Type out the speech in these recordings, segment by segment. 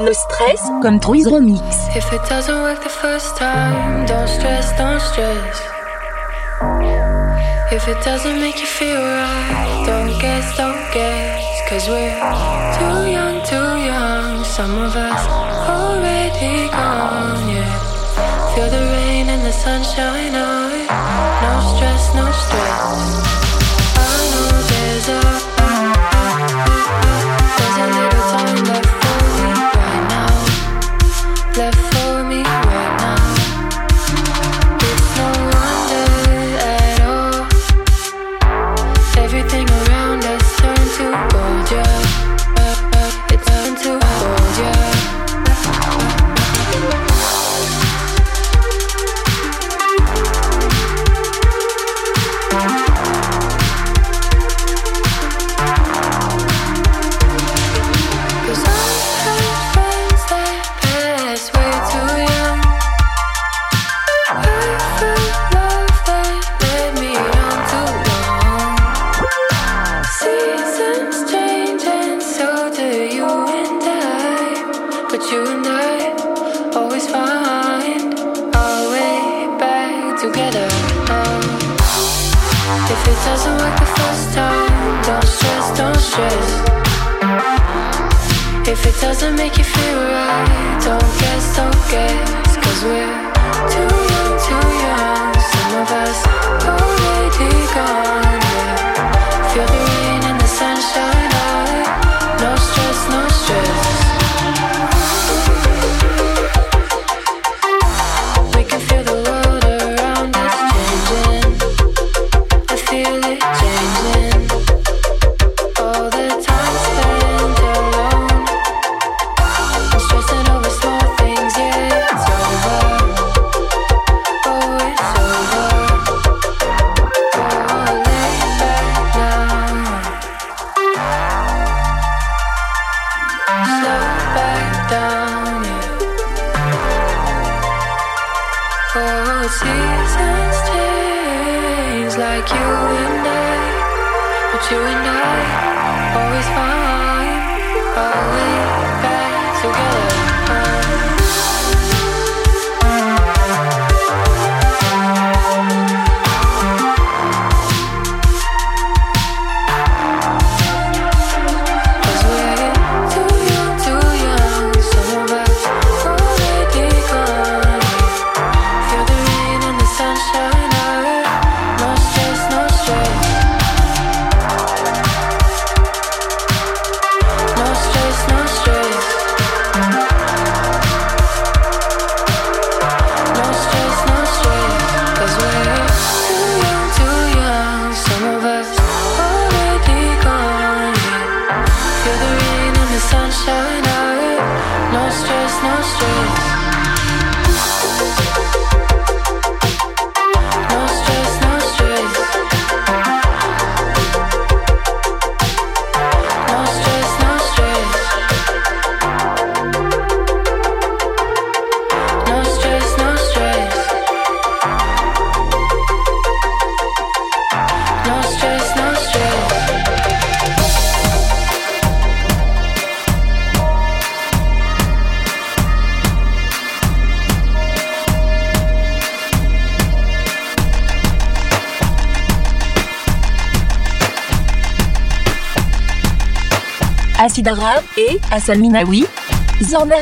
No stress comme Truiz Remix. If it doesn't work the first time, don't stress, don't stress. If it doesn't make you feel right, don't guess, don't guess. Cause we're too young, too young. Some of us already gone, yeah. Feel the rain and the sunshine oh, on it. No stress, no stress. Stress, Acid Arabe et Hassan Minawi, Zorna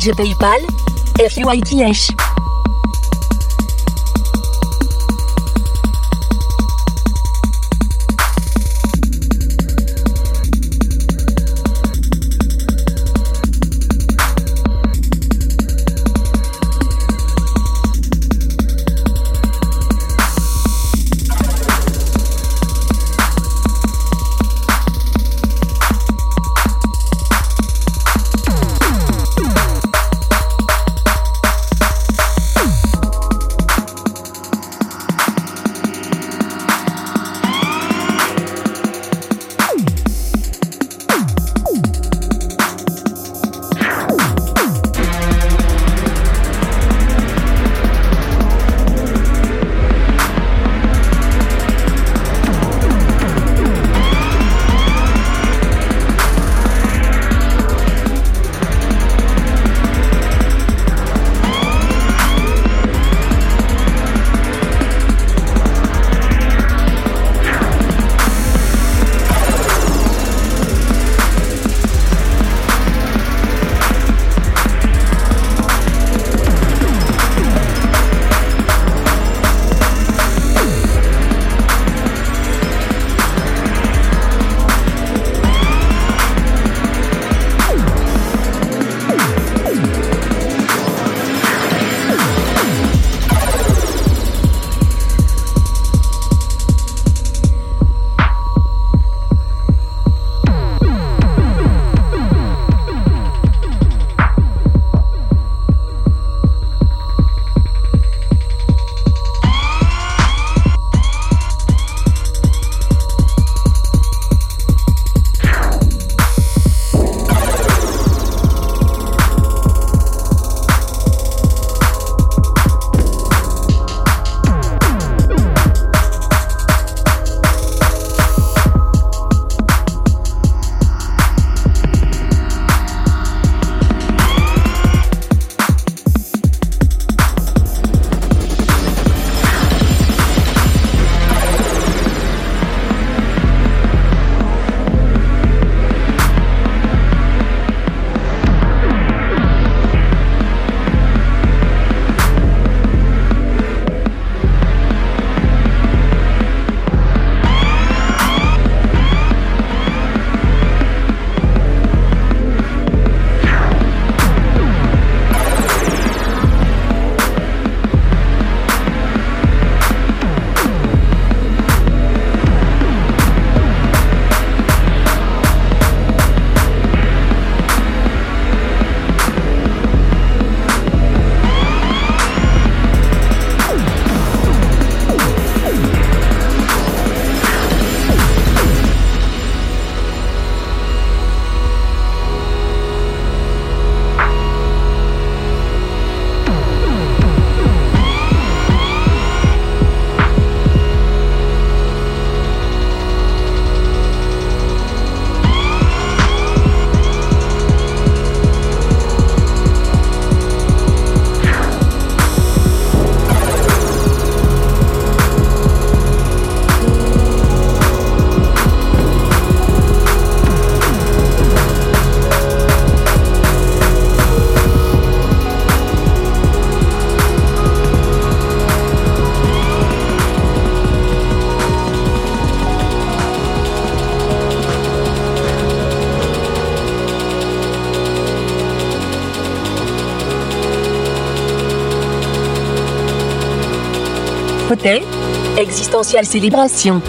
DJ PayPal, FUITH. Existentielle célébration.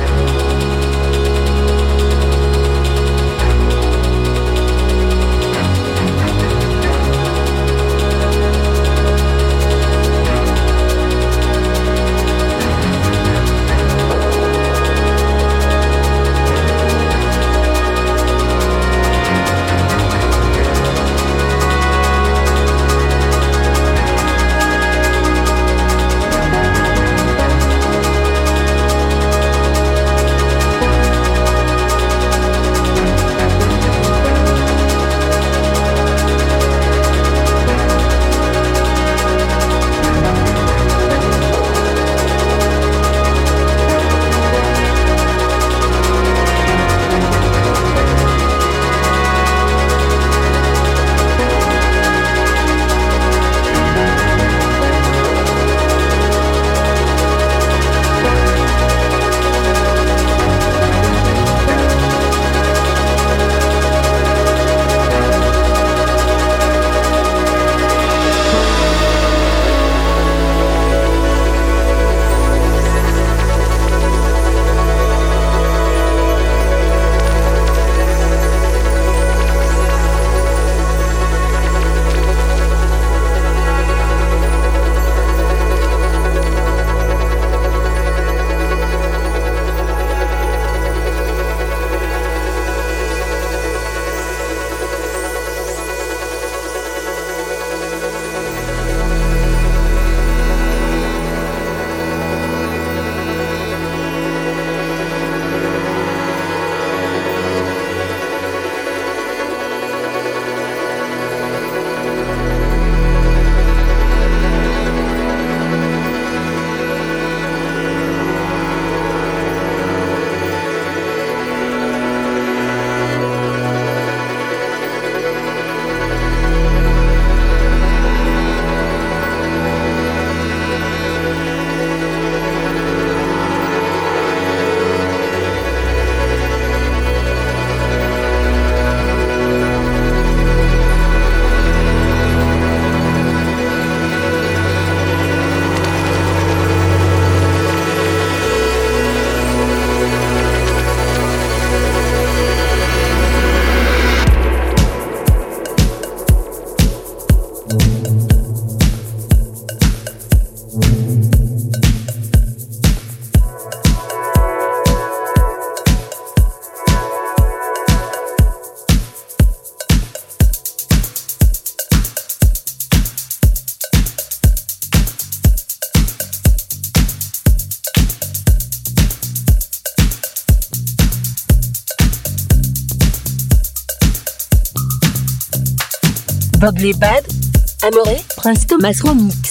Bogley Bad, Amoré, Prince Thomas Remix.